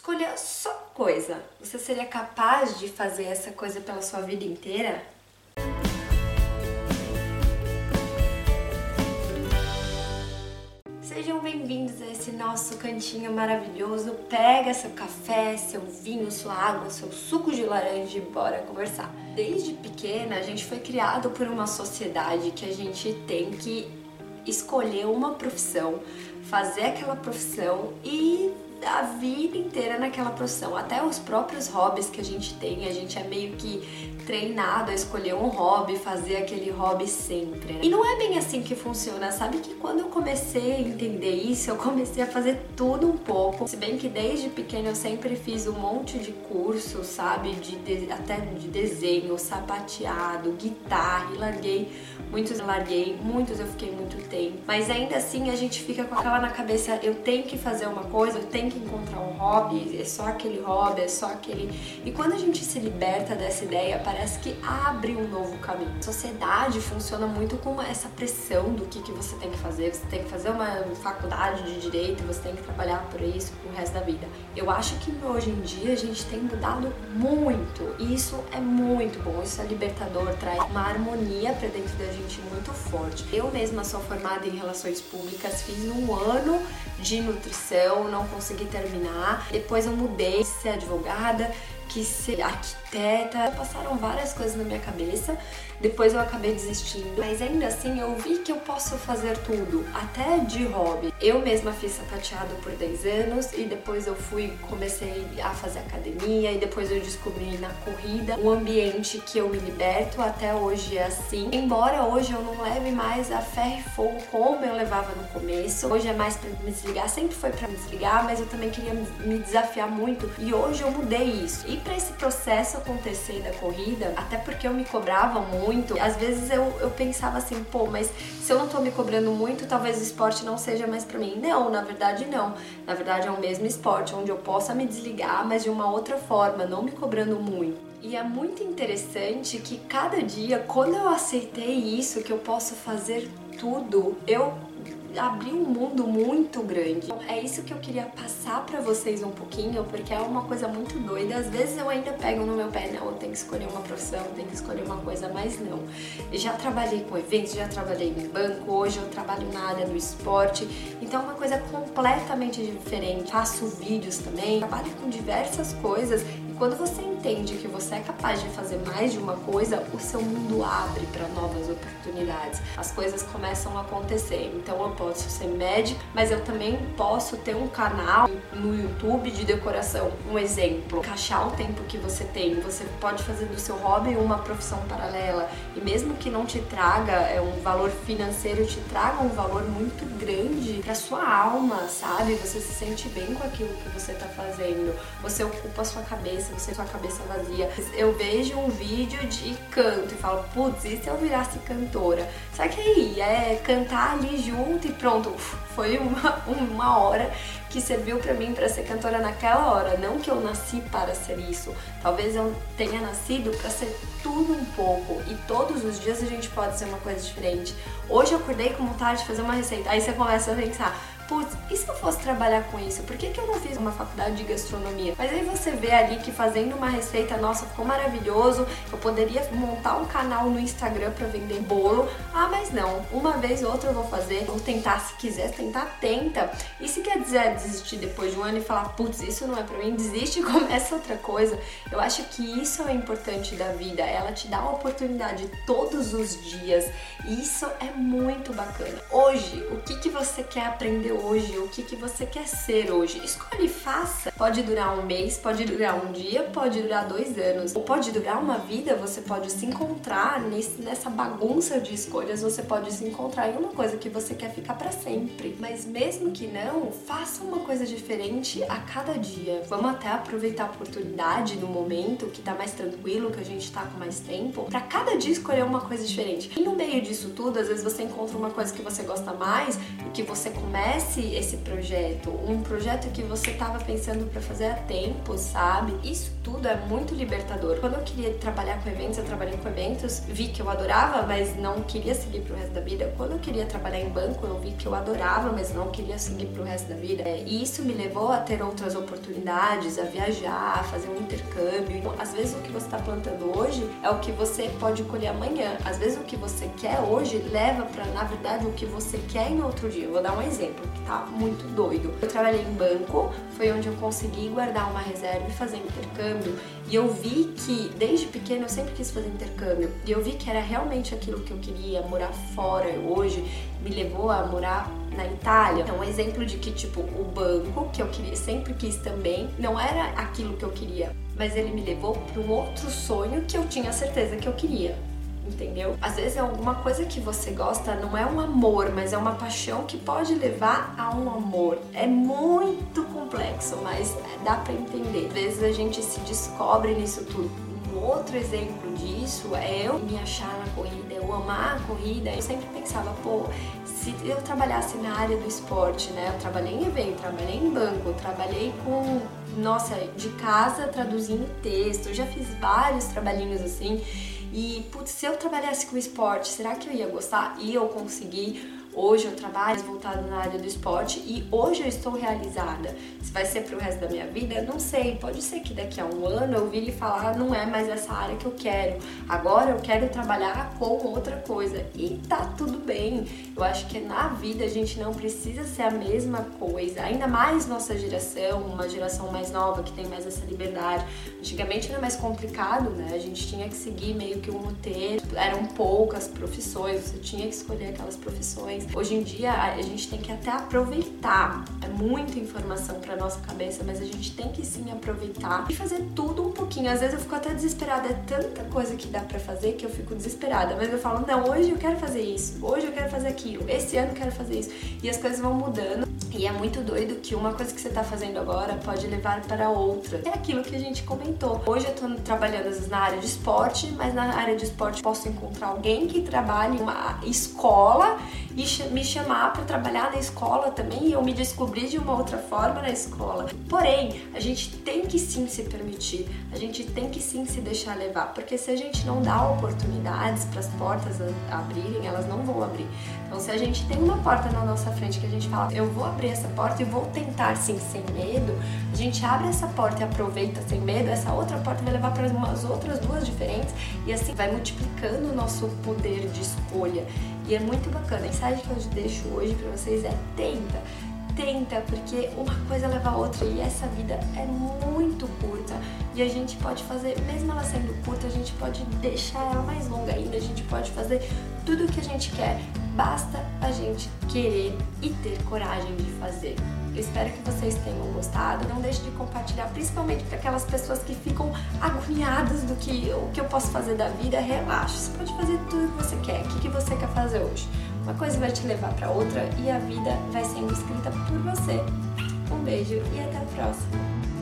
escolher só coisa, você seria capaz de fazer essa coisa pela sua vida inteira? Sejam bem-vindos a esse nosso cantinho maravilhoso. Pega seu café, seu vinho, sua água, seu suco de laranja e bora conversar. Desde pequena, a gente foi criado por uma sociedade que a gente tem que escolher uma profissão, fazer aquela profissão e a vida inteira naquela profissão. Até os próprios hobbies que a gente tem, a gente é meio que treinado a escolher um hobby, fazer aquele hobby sempre. Né? E não é bem assim que funciona, sabe que quando eu comecei a entender isso, eu comecei a fazer tudo um pouco. Se bem que desde pequena eu sempre fiz um monte de cursos, sabe, de, de até de desenho, sapateado, guitarra, e larguei muitos eu larguei, muitos eu fiquei muito tempo. Mas ainda assim a gente fica com aquela na cabeça, eu tenho que fazer uma coisa, eu tenho que encontrar um hobby, é só aquele hobby, é só aquele. E quando a gente se liberta dessa ideia, parece que abre um novo caminho. A sociedade funciona muito com essa pressão do que, que você tem que fazer. Você tem que fazer uma faculdade de direito, você tem que trabalhar por isso pro resto da vida. Eu acho que hoje em dia a gente tem mudado muito e isso é muito bom, isso é libertador, traz uma harmonia para dentro da gente muito forte. Eu mesma sou formada em relações públicas, fiz um ano de nutrição, não consegui terminar. Depois eu mudei, ser advogada, quis ser arquiteta. Passaram várias coisas na minha cabeça. Depois eu acabei desistindo. Mas ainda assim eu vi que eu posso fazer tudo, até de hobby. Eu mesma fiz sapateado por 10 anos e depois eu fui, comecei a fazer academia e depois eu descobri na corrida um ambiente que eu me liberto. Até hoje é assim. Embora hoje eu não leve mais a ferro e fogo como eu levava no começo. Hoje é mais para me desligar, sempre foi para me desligar, mas eu também queria me desafiar muito e hoje eu mudei isso. E para esse processo acontecer da corrida, até porque eu me cobrava muito, às vezes eu, eu pensava assim, pô, mas se eu não tô me cobrando muito, talvez o esporte não seja mais para mim. Não, na verdade não. Na verdade é o mesmo esporte, onde eu possa me desligar, mas de uma outra forma, não me cobrando muito. E é muito interessante que cada dia, quando eu aceitei isso, que eu posso fazer tudo, eu abrir um mundo muito grande. É isso que eu queria passar para vocês um pouquinho, porque é uma coisa muito doida. Às vezes eu ainda pego no meu pé, não, eu tenho que escolher uma profissão, tenho que escolher uma coisa, mas não. Já trabalhei com eventos, já trabalhei em banco, hoje eu trabalho na área do esporte, então é uma coisa completamente diferente. Faço vídeos também, trabalho com diversas coisas quando você entende que você é capaz de fazer mais de uma coisa, o seu mundo abre para novas oportunidades. As coisas começam a acontecer. Então eu posso ser médica, mas eu também posso ter um canal no YouTube de decoração. Um exemplo, encaixar o tempo que você tem. Você pode fazer do seu hobby uma profissão paralela e mesmo que não te traga é um valor financeiro, te traga um valor muito grande para sua alma, sabe? Você se sente bem com aquilo que você está fazendo. Você ocupa a sua cabeça você com a cabeça vazia. Eu vejo um vídeo de canto e falo, putz, e se eu virasse cantora? Só que aí é cantar ali junto e pronto, foi uma, uma hora que serviu para mim para ser cantora naquela hora. Não que eu nasci para ser isso. Talvez eu tenha nascido para ser tudo um pouco. E todos os dias a gente pode ser uma coisa diferente. Hoje eu acordei com vontade de fazer uma receita. Aí você começa a pensar, putz, e se eu fosse trabalhar com isso? Por que, que eu não fiz uma faculdade de gastronomia? Mas aí você vê ali que fazendo uma receita, nossa, ficou maravilhoso, eu poderia montar um canal no Instagram para vender bolo. Ah, mas não, uma vez ou outra eu vou fazer, vou tentar, se quiser tentar, tenta. E se quer dizer desistir depois de um ano e falar, putz, isso não é para mim, desiste e começa outra coisa. Eu acho que isso é importante da vida, ela te dá a oportunidade todos os dias. E isso é muito bacana. Hoje, o que, que você quer aprender hoje, o que, que você quer ser hoje. Escolhe e faça. Pode durar um mês, pode durar um dia, pode durar dois anos, ou pode durar uma vida. Você pode se encontrar nesse, nessa bagunça de escolhas, você pode se encontrar em uma coisa que você quer ficar para sempre. Mas mesmo que não, faça uma coisa diferente a cada dia. Vamos até aproveitar a oportunidade no momento que tá mais tranquilo, que a gente tá com mais tempo, para cada dia escolher uma coisa diferente. E no meio disso tudo, às vezes você encontra uma coisa que você gosta mais e que você começa esquece esse projeto, um projeto que você estava pensando para fazer há tempo, sabe? Isso tudo é muito libertador. Quando eu queria trabalhar com eventos, eu trabalhei com eventos, vi que eu adorava, mas não queria seguir pro resto da vida. Quando eu queria trabalhar em banco, eu vi que eu adorava, mas não queria seguir pro resto da vida. É, e isso me levou a ter outras oportunidades, a viajar, a fazer um intercâmbio. Às vezes o que você está plantando hoje é o que você pode colher amanhã. Às vezes o que você quer hoje leva para, na verdade, o que você quer em outro dia. Eu vou dar um exemplo tá muito doido. Eu trabalhei em banco, foi onde eu consegui guardar uma reserva e fazer intercâmbio. E eu vi que desde pequeno eu sempre quis fazer intercâmbio. E eu vi que era realmente aquilo que eu queria, morar fora. Hoje me levou a morar na Itália. Então, um exemplo de que, tipo, o banco, que eu queria, sempre quis também, não era aquilo que eu queria, mas ele me levou para um outro sonho que eu tinha certeza que eu queria entendeu? Às vezes é alguma coisa que você gosta, não é um amor, mas é uma paixão que pode levar a um amor. É muito complexo, mas dá para entender. Às vezes a gente se descobre nisso tudo. Um outro exemplo disso é eu me achar na corrida, eu amar a corrida. Eu sempre pensava, pô, se eu trabalhasse na área do esporte, né? Eu trabalhei em evento, trabalhei em banco, trabalhei com, nossa, de casa traduzindo texto, eu já fiz vários trabalhinhos assim. E, putz, se eu trabalhasse com esporte, será que eu ia gostar? E eu consegui Hoje eu trabalho voltado na área do esporte e hoje eu estou realizada. Se vai ser pro resto da minha vida, não sei. Pode ser que daqui a um ano eu vire falar, não é mais essa área que eu quero. Agora eu quero trabalhar com outra coisa. E tá tudo bem. Eu acho que na vida a gente não precisa ser a mesma coisa. Ainda mais nossa geração, uma geração mais nova que tem mais essa liberdade. Antigamente era mais complicado, né? A gente tinha que seguir meio que um roteiro. Eram poucas profissões, você tinha que escolher aquelas profissões Hoje em dia a gente tem que até aproveitar. É muita informação para nossa cabeça, mas a gente tem que sim aproveitar e fazer tudo um pouquinho. Às vezes eu fico até desesperada, é tanta coisa que dá para fazer que eu fico desesperada, mas eu falo, não, hoje eu quero fazer isso, hoje eu quero fazer aquilo, esse ano eu quero fazer isso. E as coisas vão mudando. E é muito doido que uma coisa que você tá fazendo agora pode levar para outra. É aquilo que a gente comentou. Hoje eu tô trabalhando às vezes na área de esporte, mas na área de esporte posso encontrar alguém que trabalhe em uma escola e me chamar para trabalhar na escola também e eu me descobrir de uma outra forma na escola. Porém, a gente tem que sim se permitir, a gente tem que sim se deixar levar, porque se a gente não dá oportunidades para as portas abrirem, elas não vão abrir. Então, se a gente tem uma porta na nossa frente que a gente fala, eu vou abrir essa porta e vou tentar sim sem medo, a gente abre essa porta e aproveita sem medo, essa outra porta vai levar para umas outras duas diferentes. E assim vai multiplicando o nosso poder de escolha. E é muito bacana. A mensagem que eu deixo hoje para vocês é tenta. Tenta, porque uma coisa leva a outra. E essa vida é muito curta. E a gente pode fazer, mesmo ela sendo curta, a gente pode deixar ela mais longa ainda, a gente pode fazer tudo o que a gente quer, basta a gente querer e ter coragem de fazer. Eu espero que vocês tenham gostado. Não deixe de compartilhar, principalmente para aquelas pessoas que ficam agoniadas do que o que eu posso fazer da vida. Relaxa, você pode fazer tudo o que você quer. O que, que você quer fazer hoje? Uma coisa vai te levar para outra e a vida vai sendo escrita por você. Um beijo e até a próxima.